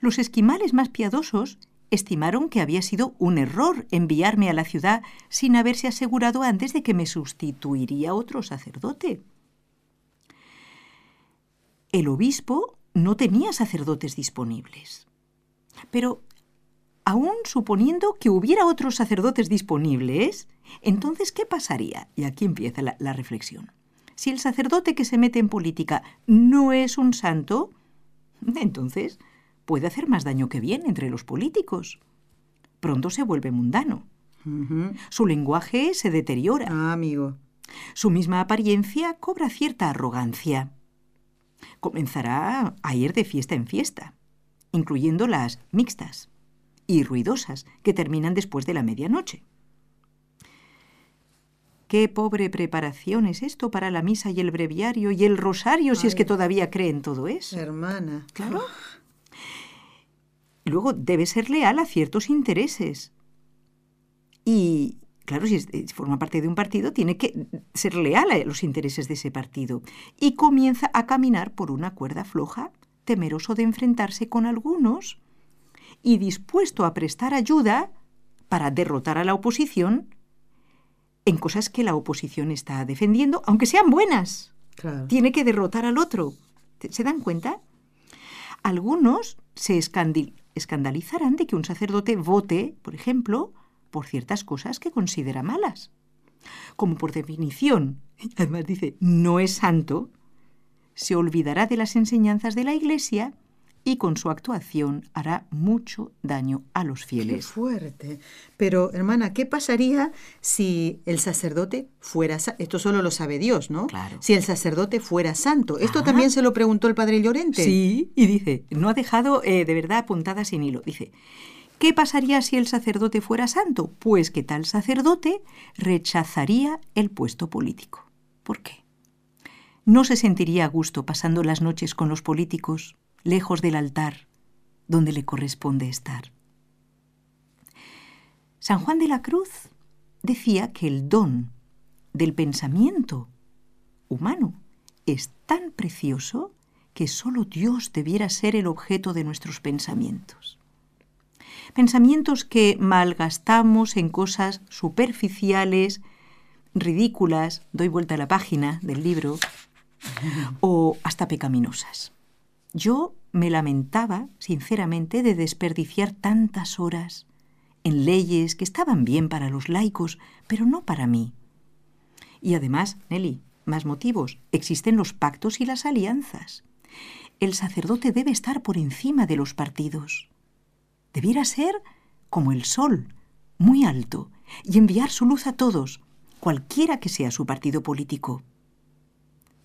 Los esquimales más piadosos estimaron que había sido un error enviarme a la ciudad sin haberse asegurado antes de que me sustituiría otro sacerdote. El obispo no tenía sacerdotes disponibles. Pero, aun suponiendo que hubiera otros sacerdotes disponibles, Entonces, ¿qué pasaría? Y aquí empieza la, la reflexión. Si el sacerdote que se mete en política no es un santo, entonces puede hacer más daño que bien entre los políticos. Pronto se vuelve mundano. Su lenguaje se deteriora. Ah, amigo. Su misma apariencia cobra cierta arrogancia. Comenzará a ir de fiesta en fiesta, incluyendo las mixtas y ruidosas que terminan después de la medianoche. Qué pobre preparación es esto para la misa y el breviario y el rosario, si es que todavía cree en todo eso. Hermana. Claro. Luego debe ser leal a ciertos intereses. Y, claro, si, es- si forma parte de un partido, tiene que ser leal a los intereses de ese partido. Y comienza a caminar por una cuerda floja, temeroso de enfrentarse con algunos y dispuesto a prestar ayuda para derrotar a la oposición en cosas que la oposición está defendiendo, aunque sean buenas Claro. tiene que derrotar al otro. ¿Te- ¿Se dan cuenta? Algunos se escandalizarán de que un sacerdote vote, por ejemplo, por ciertas cosas que considera malas. Como por definición, <laughs> además dice, no es santo, se olvidará de las enseñanzas de la Iglesia y con su actuación hará mucho daño a los Qué fieles. fuerte. Pero, hermana, ¿qué pasaría si el sacerdote fuera Esto solo lo sabe Dios, ¿no? Claro. Si el sacerdote fuera santo. Esto Ah. también se lo preguntó el padre Llorente. Sí, y dice, no ha dejado eh, de verdad apuntada sin hilo. Dice, ¿qué pasaría si el sacerdote fuera santo? Pues que tal sacerdote rechazaría el puesto político. ¿Por qué? No se sentiría a gusto pasando las noches con los políticos, lejos del altar, donde le corresponde estar. San Juan de la Cruz decía que el don del pensamiento humano es tan precioso que solo Dios debiera ser el objeto de nuestros pensamientos. Pensamientos que malgastamos en cosas superficiales, ridículas, doy vuelta a la página del libro, o hasta pecaminosas. Yo me lamentaba, sinceramente, de desperdiciar tantas horas en leyes que estaban bien para los laicos, pero no para mí. Y además, Nelly, más motivos. Existen los pactos y las alianzas. El sacerdote debe estar por encima de los partidos. Debiera ser como el sol, muy alto, y enviar su luz a todos, cualquiera que sea su partido político.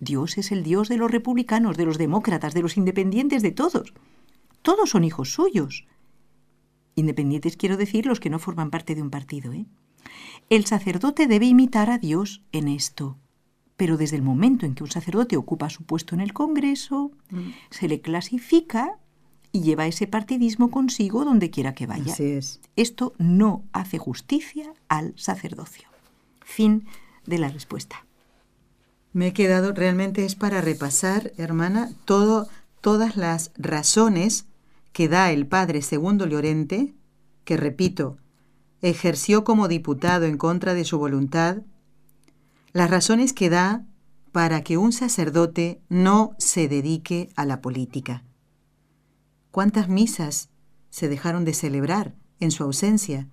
Dios es el Dios de los republicanos, de los demócratas, de los independientes, de todos. Todos son hijos suyos. Independientes quiero decir los que no forman parte de un partido. ¿eh? El sacerdote debe imitar a Dios en esto. Pero desde el momento en que un sacerdote ocupa su puesto en el Congreso, se le clasifica y lleva ese partidismo consigo donde quiera que vaya. Así es. Esto no hace justicia al sacerdocio. Fin de la respuesta. Me he quedado, realmente es para repasar, hermana, todo, todas las razones que da el padre Segundo Llorente, que repito, ejerció como diputado en contra de su voluntad, las razones que da para que un sacerdote no se dedique a la política. ¿Cuántas misas se dejaron de celebrar en su ausencia?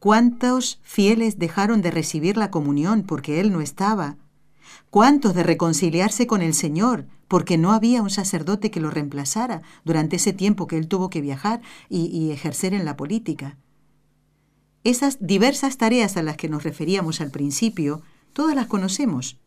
¿Cuántos fieles dejaron de recibir la comunión porque él no estaba? ¿Cuántos de reconciliarse con el Señor porque no había un sacerdote que lo reemplazara durante ese tiempo que él tuvo que viajar y, y ejercer en la política? Esas diversas tareas a las que nos referíamos al principio, todas las conocemos.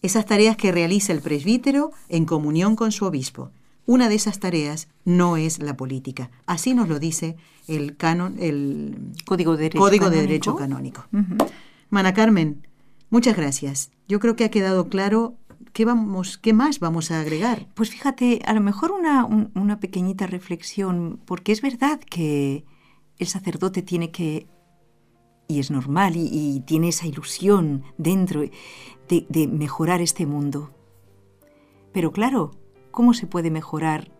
Esas tareas que realiza el presbítero en comunión con su obispo. Una de esas tareas no es la política. Así nos lo dice el canon, el Código de Derecho Código de Canónico. Derecho Canónico. Ujú. Mana Carmen, muchas gracias. Yo creo que ha quedado claro qué vamos, qué más vamos a agregar. Pues fíjate, a lo mejor una, un- una pequeñita reflexión, porque es verdad que el sacerdote tiene que, y es normal, y, y tiene esa ilusión dentro de, de mejorar este mundo. Pero claro, ¿cómo se puede mejorar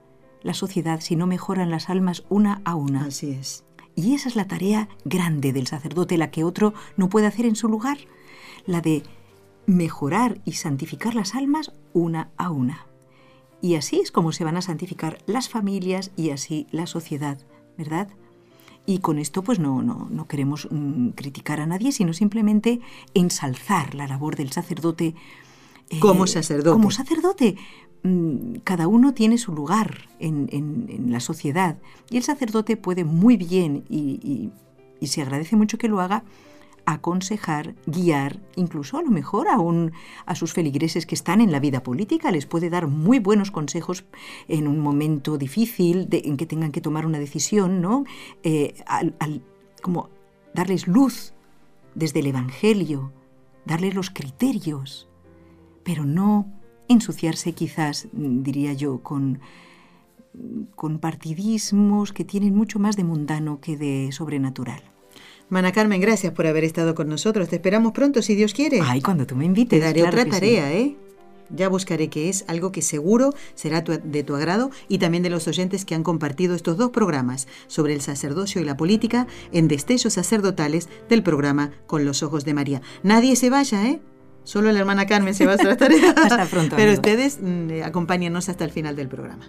la sociedad si no mejoran las almas una a una? Así es. Y esa es la tarea grande del sacerdote, la que otro no puede hacer en su lugar, la de mejorar y santificar las almas una a una. Y así es como se van a santificar las familias y así la sociedad, ¿verdad? Y con esto pues no, no, no queremos mm, criticar a nadie, sino simplemente ensalzar la labor del sacerdote. eh, como sacerdote. Como sacerdote. Mm, cada uno tiene su lugar en, en, en, la sociedad y el sacerdote puede muy bien, y, y, y se agradece mucho que lo haga, aconsejar, guiar, incluso a lo mejor a, un, a sus feligreses que están en la vida política, les puede dar muy buenos consejos en un momento difícil en que tengan que tomar una decisión, ¿no? Eh, al, al, como darles luz desde el Evangelio, darles los criterios, pero no ensuciarse quizás, diría yo, con, con partidismos que tienen mucho más de mundano que de sobrenatural. Mana Carmen, gracias por haber estado con nosotros. Te esperamos pronto, si Dios quiere. Ay, cuando tú me invites. Te daré claro otra tarea, sí. ¿eh? Ya buscaré que es algo que seguro será tu, de tu agrado y también de los oyentes que han compartido estos dos programas sobre el sacerdocio y la política en destellos sacerdotales del programa Con los Ojos de María. Nadie se vaya, ¿eh? Solo la hermana Carmen se va a hacer la tarea. hasta pronto. Pero ustedes mmm, acompáñenos hasta el final del programa.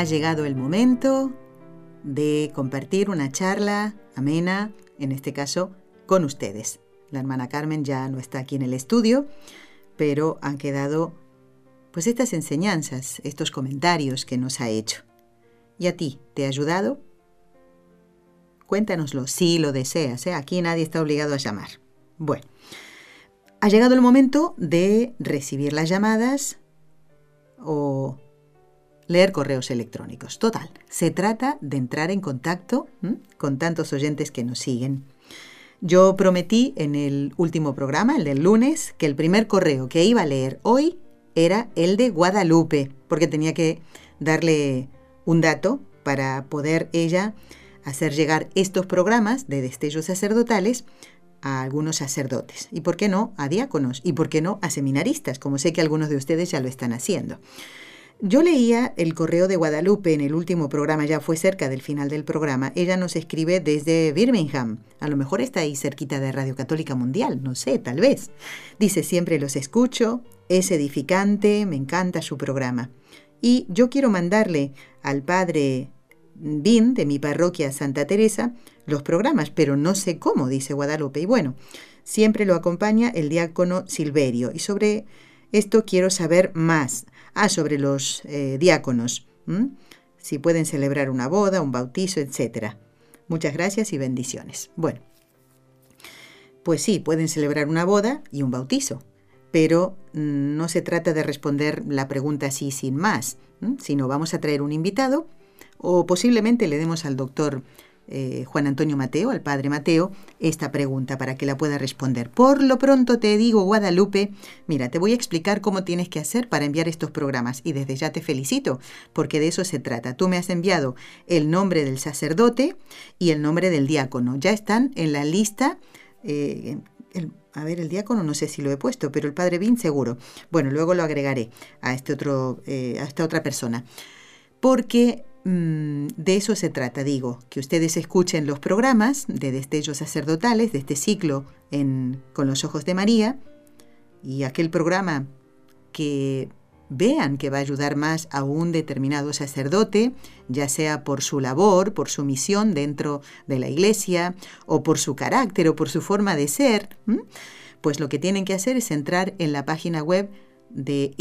Ha llegado el momento de compartir una charla amena, en este caso, con ustedes. La hermana Carmen ya no está aquí en el estudio, pero han quedado pues estas enseñanzas, estos comentarios que nos ha hecho. ¿Y a ti te ha ayudado? Cuéntanoslo si lo deseas, ¿eh? aquí nadie está obligado a llamar. Bueno, ha llegado el momento de recibir las llamadas o leer correos electrónicos. Total, se trata de entrar en contacto con tantos oyentes que nos siguen. Yo prometí en el último programa, el del lunes, que el primer correo que iba a leer hoy era el de Guadalupe, porque tenía que darle un dato para poder ella hacer llegar estos programas de destellos sacerdotales a algunos sacerdotes y por qué no a diáconos y por qué no a seminaristas, como sé que algunos de ustedes ya lo están haciendo. Yo leía el correo de Guadalupe en el último programa, ya fue cerca del final del programa. Ella nos escribe desde Birmingham. A lo mejor está ahí cerquita de Radio Católica Mundial, no sé, tal vez. Dice, siempre los escucho, es edificante, me encanta su programa. Y yo quiero mandarle al padre Bin de mi parroquia Santa Teresa los programas, pero no sé cómo, dice Guadalupe. Y bueno, siempre lo acompaña el diácono Silverio. Y sobre esto quiero saber más. Ah, sobre los eh, diáconos. Si pueden celebrar una boda, un bautizo, etc. Muchas gracias y bendiciones. Bueno, pues sí, pueden celebrar una boda y un bautizo, pero no se trata de responder la pregunta así sin más, ¿m? sino vamos a traer un invitado o posiblemente le demos al doctor eh, Juan Antonio Mateo, al padre Mateo, esta pregunta para que la pueda responder. Por lo pronto te digo, Guadalupe, mira, te voy a explicar cómo tienes que hacer para enviar estos programas y desde ya te felicito, porque de eso se trata. Tú me has enviado el nombre del sacerdote y el nombre del diácono. Ya están en la lista. Eh, a ver, el diácono no sé si lo he puesto, pero el padre Bin seguro. Bueno, luego lo agregaré a, este otro, eh, a esta otra persona. Porque de eso se trata, digo, que ustedes escuchen los programas de destellos sacerdotales de este ciclo en, con los ojos de María y aquel programa que vean que va a ayudar más a un determinado sacerdote, ya sea por su labor, por su misión dentro de la iglesia, o por su carácter, o por su forma de ser, pues lo que tienen que hacer es entrar en la página web de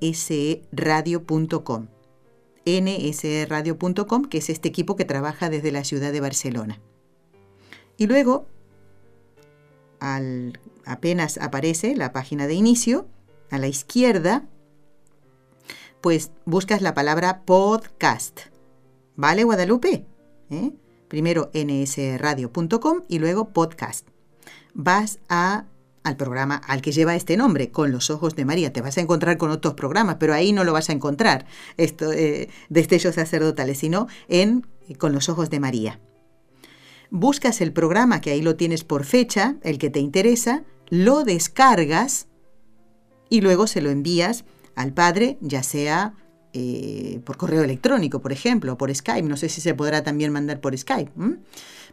nsradio.com nsradio.com, que es este equipo que trabaja desde la ciudad de Barcelona. Y luego, al, apenas aparece la página de inicio, a la izquierda, pues buscas la palabra podcast. ¿Vale, Guadalupe? ¿Eh? Primero nsradio.com y luego podcast. Vas a al programa al que lleva este nombre, Con los Ojos de María. Te vas a encontrar con otros programas, pero ahí no lo vas a encontrar, esto, eh, destellos sacerdotales, sino en Con los Ojos de María. Buscas el programa, que ahí lo tienes por fecha, el que te interesa, lo descargas y luego se lo envías al padre, ya sea eh, por correo electrónico, por ejemplo, o por Skype. No sé si se podrá también mandar por Skype.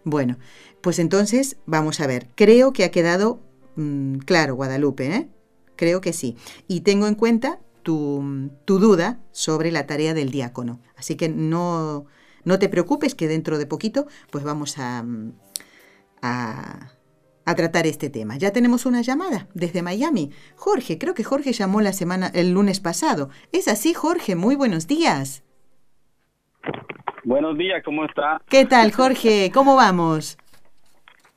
Bueno, pues entonces vamos a ver. Creo que ha quedado Mm, claro, Guadalupe, ¿eh? Creo que sí. Y tengo en cuenta tu, duda sobre la tarea del diácono. Así que no, no te preocupes que dentro de poquito pues vamos a, a, a, tratar este tema. Ya tenemos una llamada desde Miami. Jorge, creo que Jorge llamó la semana, el lunes pasado. Es así, Jorge, muy buenos días. Buenos días, ¿cómo está? ¿Qué tal, Jorge? ¿Cómo vamos?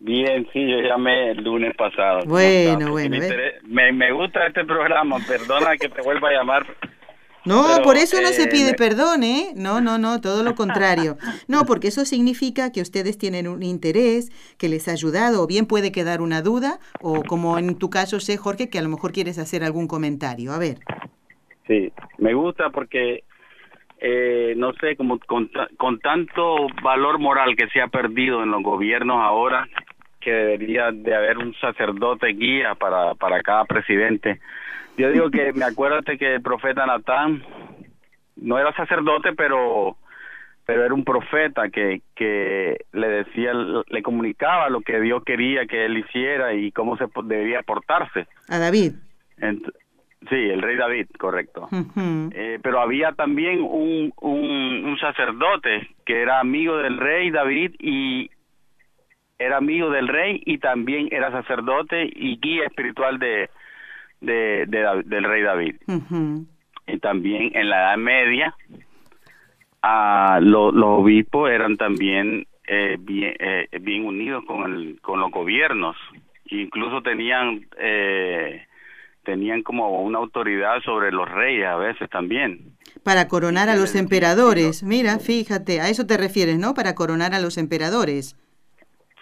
Bien, sí, yo llamé el lunes pasado. Bueno, bueno. Me, me, gusta este programa, perdona que te vuelva a llamar. No, por eso no se eh, pide perdón, ¿eh? No, no, no, todo lo contrario. No, porque eso significa que ustedes tienen un interés, que les ha ayudado, o bien puede quedar una duda, o como en tu caso sé, Jorge, que a lo mejor quieres hacer algún comentario. A ver. Sí, me gusta porque eh, no sé, como con, con, tanto valor moral que se ha perdido en los gobiernos ahora, que debería de haber un sacerdote guía para, para cada presidente. Yo digo que me acuérdate que el profeta Natán no era sacerdote, pero pero era un profeta que, que le decía, le comunicaba lo que Dios quería que él hiciera y cómo se debía portarse. A David. sí, el rey David, correcto. Eh, pero había también un, un, un, sacerdote que era amigo del rey David y, era amigo del rey y también era sacerdote y guía espiritual de, de, del rey David. Y también en la Edad Media, a los obispos eran también eh, bien, eh, bien unidos con, el, con los gobiernos. Incluso tenían eh, tenían como una autoridad sobre los reyes a veces también. Para coronar a los emperadores. Mira, fíjate, a eso te refieres, ¿no? Para coronar a los emperadores.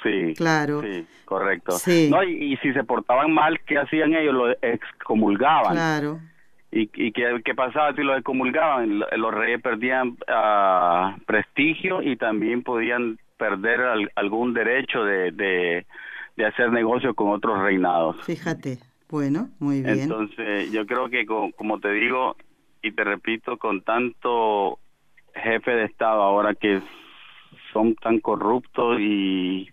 Sí, claro. Sí, correcto. No, y, si se portaban mal, ¿qué hacían ellos? Lo excomulgaban. Claro. ¿Y, y qué, qué, pasaba si lo excomulgaban? Los reyes perdían uh, prestigio y también podían perder algún derecho de, de, de hacer negocio con otros reinados. Fíjate, bueno, muy bien. Entonces, yo creo que, como te digo y te repito, con tanto jefe de Estado ahora que son tan corruptos y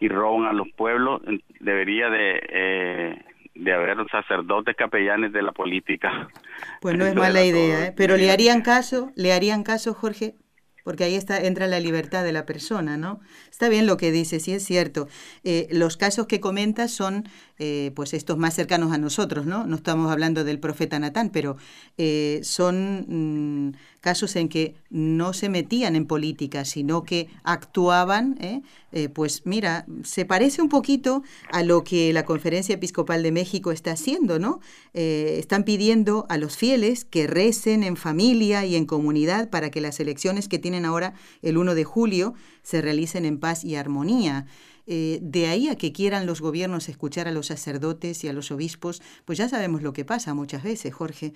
y roban a los pueblos, debería de, eh, de haber sacerdotes capellanes de la política. Pues no es mala idea, ¿eh? pero le harían caso, le harían caso, Jorge, porque ahí está, entra la libertad de la persona, ¿no? Está bien lo que dice, sí es cierto. Eh, los casos que comentas son, eh, pues, estos más cercanos a nosotros, ¿no? No estamos hablando del profeta Natán, pero eh, son mm, casos en que no se metían en política, sino que actuaban, pues, mira, se parece un poquito a lo que la Conferencia Episcopal de México está haciendo, ¿no? están pidiendo a los fieles que recen en familia y en comunidad para que las elecciones que tienen ahora el 1 de julio se realicen en paz y armonía. Eh, de ahí a que quieran los gobiernos escuchar a los sacerdotes y a los obispos, pues ya sabemos lo que pasa muchas veces, Jorge.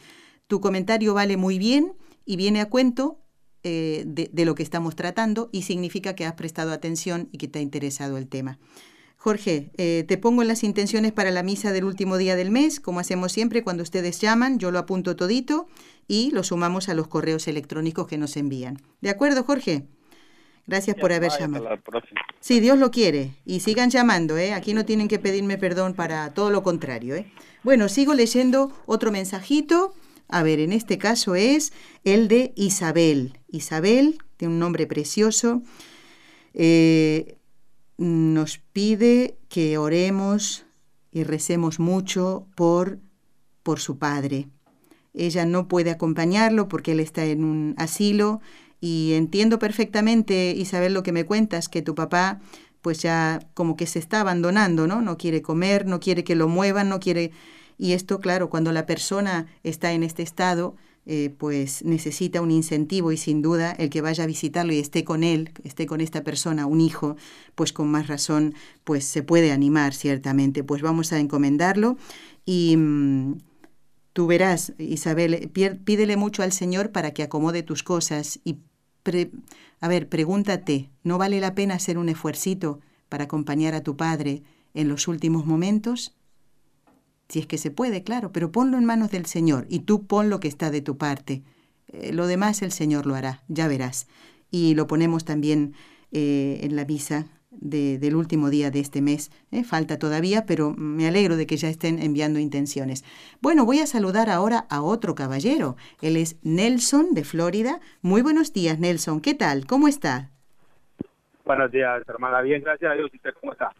Tu comentario vale muy bien y viene a cuento eh, de, lo que estamos tratando y significa que has prestado atención y que te ha interesado el tema. Jorge, eh, te pongo las intenciones para la misa del último día del mes, como hacemos siempre cuando ustedes llaman, yo lo apunto todito y lo sumamos a los correos electrónicos que nos envían. ¿De acuerdo, Jorge? Gracias por haber llamado. Sí, Dios lo quiere. Y sigan llamando, ¿eh? Aquí no tienen que pedirme perdón para todo lo contrario, ¿eh? Bueno, sigo leyendo otro mensajito. A ver, en este caso es el de Isabel. Isabel, tiene un nombre precioso. Eh, nos pide que oremos y recemos mucho por, por su padre. Ella no puede acompañarlo porque él está en un asilo y entiendo perfectamente, Isabel, lo que me cuentas, que tu papá pues ya como que se está abandonando, ¿no? No quiere comer, no quiere que lo muevan, no quiere... Y esto, claro, cuando la persona está en este estado, eh, pues necesita un incentivo y sin duda el que vaya a visitarlo y esté con él, esté con esta persona, un hijo, pues con más razón, pues se puede animar ciertamente. Pues vamos a encomendarlo y mm, tú verás, Isabel, pídele mucho al Señor para que acomode tus cosas y, a ver, pregúntate, ¿no vale la pena hacer un esfuercito para acompañar a tu padre en los últimos momentos? Si es que se puede, claro, pero ponlo en manos del Señor y tú pon lo que está de tu parte. Eh, lo demás el Señor lo hará, ya verás. Y lo ponemos también eh, en la misa del último día de este mes. ¿eh? Falta todavía, pero me alegro de que ya estén enviando intenciones. Bueno, voy a saludar ahora a otro caballero. Él es Nelson de Florida. Muy buenos días, Nelson. ¿Qué tal? ¿Cómo está? Buenos días, hermana. Bien, gracias a Dios. ¿Y usted cómo está?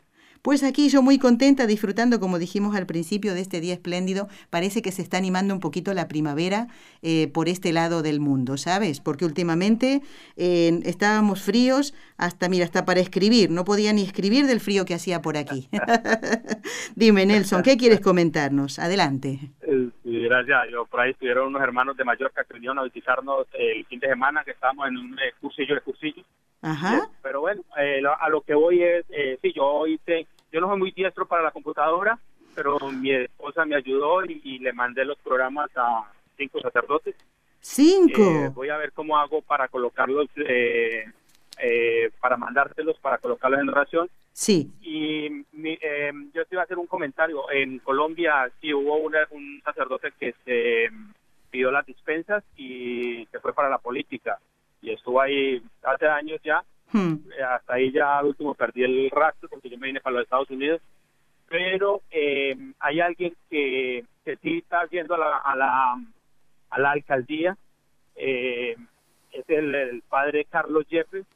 Pues aquí yo muy contenta, disfrutando, como dijimos al principio, de este día espléndido. Parece que se está animando un poquito la primavera eh, por este lado del mundo, ¿sabes? Porque últimamente eh, estábamos fríos, hasta, mira, hasta para escribir. No podía ni escribir del frío que hacía por aquí. <laughs> Dime, Nelson, ¿qué quieres comentarnos? Adelante. Eh, gracias. Yo, por ahí estuvieron unos hermanos de Mallorca que vinieron a visitarnos el fin de semana, que estábamos en un cursillo de cursillo. Ajá. Pero bueno, a lo que voy es, sí, yo hice yo no soy muy diestro para la computadora, pero mi esposa me ayudó y, le mandé los programas a cinco sacerdotes. Cinco. Eh, voy a ver cómo hago para colocarlos, eh, eh, para mandárselos, para colocarlos en oración. Sí. Y yo te iba a hacer un comentario. En Colombia sí hubo un sacerdote que se pidió las dispensas y se fue para la política. Y estuvo ahí hace años ya Hmm. Hasta ahí ya al último perdí el rastro porque yo me vine para los Estados Unidos. Pero eh, hay alguien que, que sí está yendo a la, a la, a la alcaldía. Eh, es el, padre Carlos Jeffres.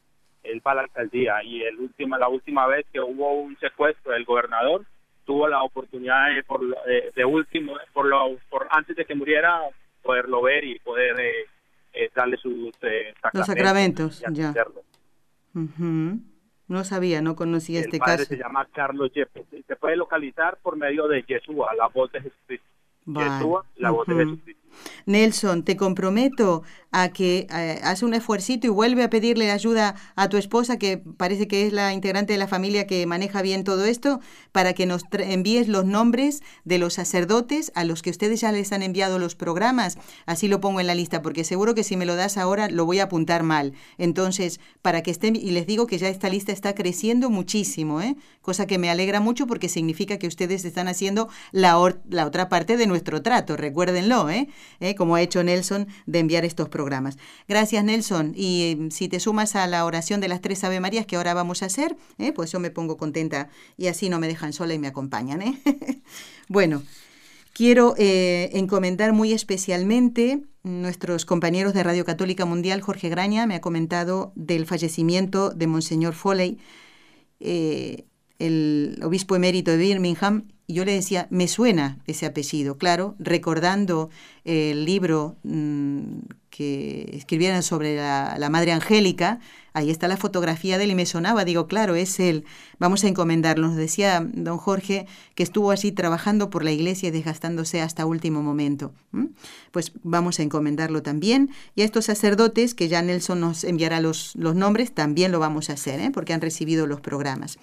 Él va a la alcaldía y el último, la última vez que hubo un secuestro del gobernador tuvo la oportunidad de, por, de, último, por, lo, por antes de que muriera, poderlo ver y poder eh, darle sus sacramentos. Los sacramentos, ya. No sabía, no conocía este padre caso. Se llama Carlos Yepes. Se puede localizar por medio de Yeshua, la voz de Jesucristo. Yeshua, la voz de Jesucristo. Nelson, te comprometo a que eh, hace un esfuercito y vuelve a pedirle ayuda a tu esposa, que parece que es la integrante de la familia que maneja bien todo esto, para que nos envíes los nombres de los sacerdotes a los que ustedes ya les han enviado los programas. Así lo pongo en la lista, porque seguro que si me lo das ahora lo voy a apuntar mal. Entonces, para que estén, y les digo que ya esta lista está creciendo muchísimo, ¿eh? cosa que me alegra mucho porque significa que ustedes están haciendo la, la otra parte de nuestro trato, recuérdenlo, ¿eh? ¿Eh? como ha hecho Nelson, de enviar estos programas. Gracias, Nelson. Y em, si te sumas a la oración de las tres Ave Marías que ahora vamos a hacer, ¿eh? pues yo me pongo contenta y así no me dejan sola y me acompañan. ¿eh? <laughs> bueno, quiero encomendar muy especialmente nuestros compañeros de Radio Católica Mundial, Jorge Graña, me ha comentado del fallecimiento de Monseñor Foley, el obispo emérito de Birmingham, y yo le decía, me suena ese apellido, claro, recordando el libro mm, que escribieron sobre la, Madre Angélica, ahí está la fotografía de él y me sonaba, digo, claro, es él, vamos a encomendarlo. Nos decía don Jorge que estuvo así trabajando por la iglesia y desgastándose hasta último momento. Pues vamos a encomendarlo también. Y a estos sacerdotes, que ya Nelson nos enviará los, los nombres, también lo vamos a hacer, ¿eh? porque han recibido los programas.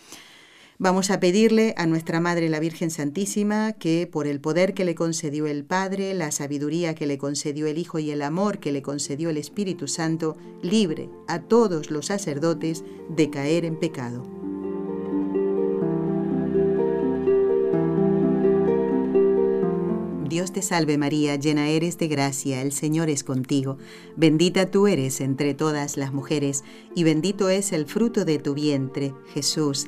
Vamos a pedirle a nuestra Madre la Virgen Santísima que por el poder que le concedió el Padre, la sabiduría que le concedió el Hijo y el amor que le concedió el Espíritu Santo, libre a todos los sacerdotes de caer en pecado. Dios te salve María, llena eres de gracia, el Señor es contigo, bendita tú eres entre todas las mujeres, y bendito es el fruto de tu vientre, Jesús.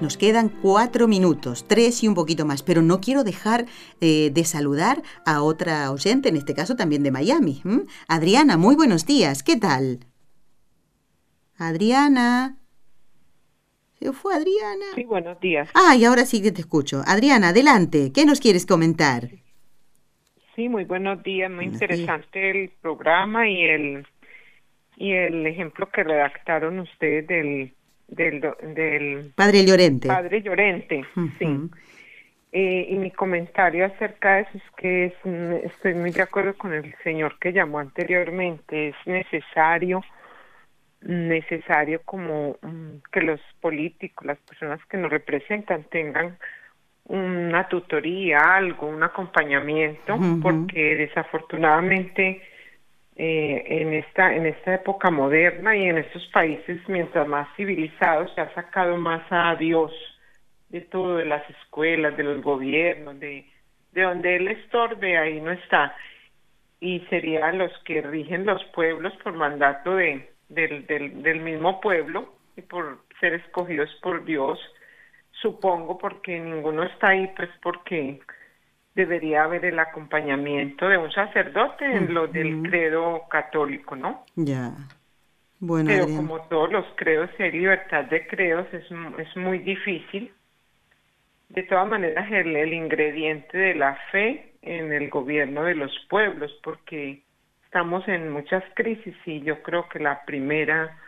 Nos quedan cuatro minutos, tres y un poquito más, pero no quiero dejar eh, de saludar a otra oyente, en este caso también de Miami. Adriana, muy buenos días, ¿qué tal? Adriana. ¿Se fue Adriana? Sí, buenos días. Ah, y ahora sí que te escucho. Adriana, adelante, ¿qué nos quieres comentar? Sí, muy buenos días, muy interesante el programa y el y el ejemplo que redactaron ustedes del del, del Padre Llorente. Padre Llorente, sí. Eh, y mi comentario acerca de eso es que es, estoy muy de acuerdo con el señor que llamó anteriormente. Es necesario, necesario como mm, que los políticos, las personas que nos representan tengan una tutoría, algo, un acompañamiento, porque desafortunadamente eh, en esta en esta época moderna y en estos países mientras más civilizados se ha sacado más a Dios de todo de las escuelas de los gobiernos de de donde él estorbe ahí no está. Y serían los que rigen los pueblos por mandato de del, del, del mismo pueblo y por ser escogidos por Dios supongo porque ninguno está ahí pues porque debería haber el acompañamiento de un sacerdote en lo del credo católico, ¿no? Ya. Bueno, Pero como todos los credos, si hay libertad de credos, es, es muy difícil. De todas maneras, el, el ingrediente de la fe en el gobierno de los pueblos, porque estamos en muchas crisis y yo creo que la primera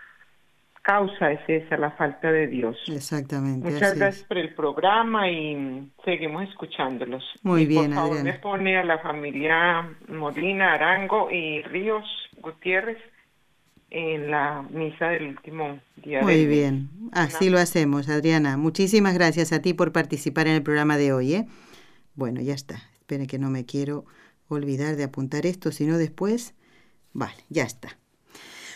causa es esa, la falta de Dios. Exactamente. Muchas gracias por el programa y seguimos escuchándolos. Muy bien, Por favor, me pone a la familia Molina, Arango y Ríos Gutiérrez en la misa del último día. Muy bien, así lo hacemos, Adriana. Muchísimas gracias a ti por participar en el programa de hoy. ¿eh? Bueno, ya está. Esperen que no me quiero olvidar de apuntar esto, sino después... Vale, ya está.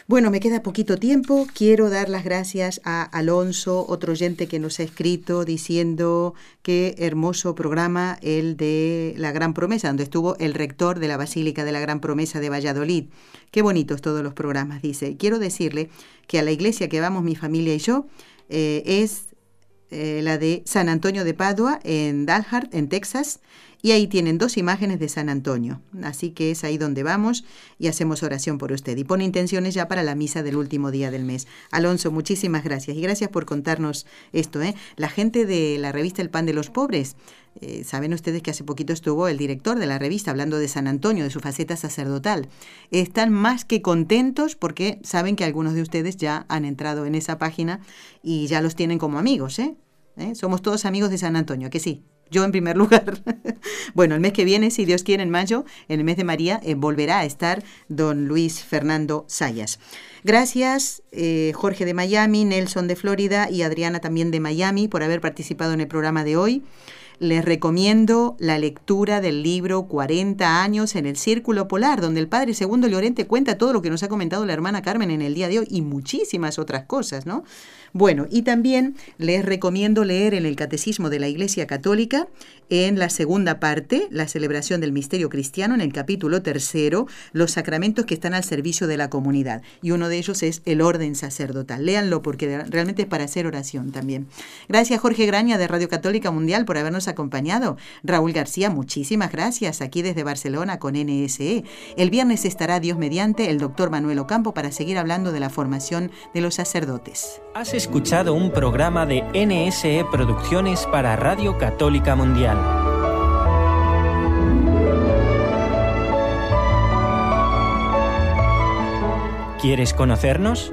Bueno, me queda poquito tiempo. Quiero dar las gracias a Alonso, otro oyente que nos ha escrito diciendo qué hermoso programa el de la Gran Promesa, donde estuvo el rector de la Basílica de la Gran Promesa de Valladolid. Qué bonitos todos los programas, dice. Quiero decirle que a la iglesia que vamos mi familia y yo eh, es eh, la de San Antonio de Padua en Dalhart, en Texas, y ahí tienen dos imágenes de San Antonio. Así que es ahí donde vamos y hacemos oración por usted. Y pone intenciones ya para la misa del último día del mes. Alonso, muchísimas gracias. Y gracias por contarnos esto. ¿eh? La gente de la revista El Pan de los Pobres. Eh, saben ustedes que hace poquito estuvo el director de la revista hablando de San Antonio, de su faceta sacerdotal. Están más que contentos porque saben que algunos de ustedes ya han entrado en esa página y ya los tienen como amigos. ¿eh? ¿Eh? Somos todos amigos de San Antonio, que sí. Yo en primer <laughs> lugar. bueno, el mes que viene, si Dios quiere, en mayo, en el mes de María, eh, volverá a estar don Luis Fernando Sayas. Gracias, eh, Jorge de Miami, Nelson de Florida y Adriana también de Miami por haber participado en el programa de hoy. Les recomiendo la lectura del libro 40 años en el Círculo Polar, donde el padre Segundo Llorente cuenta todo lo que nos ha comentado la hermana Carmen en el día de hoy y muchísimas otras cosas, ¿no? Bueno, y también les recomiendo leer en el Catecismo de la Iglesia Católica, en la segunda parte, la celebración del misterio cristiano, en el capítulo tercero, los sacramentos que están al servicio de la comunidad. Y uno de ellos es el orden sacerdotal. Léanlo porque realmente es para hacer oración también. Gracias Jorge Graña de Radio Católica Mundial por habernos acompañado. Raúl García, muchísimas gracias aquí desde Barcelona con NSE. El viernes estará Dios mediante el doctor Manuel Ocampo para seguir hablando de la formación de los sacerdotes escuchado un programa de NSE Producciones para Radio Católica Mundial. ¿Quieres conocernos?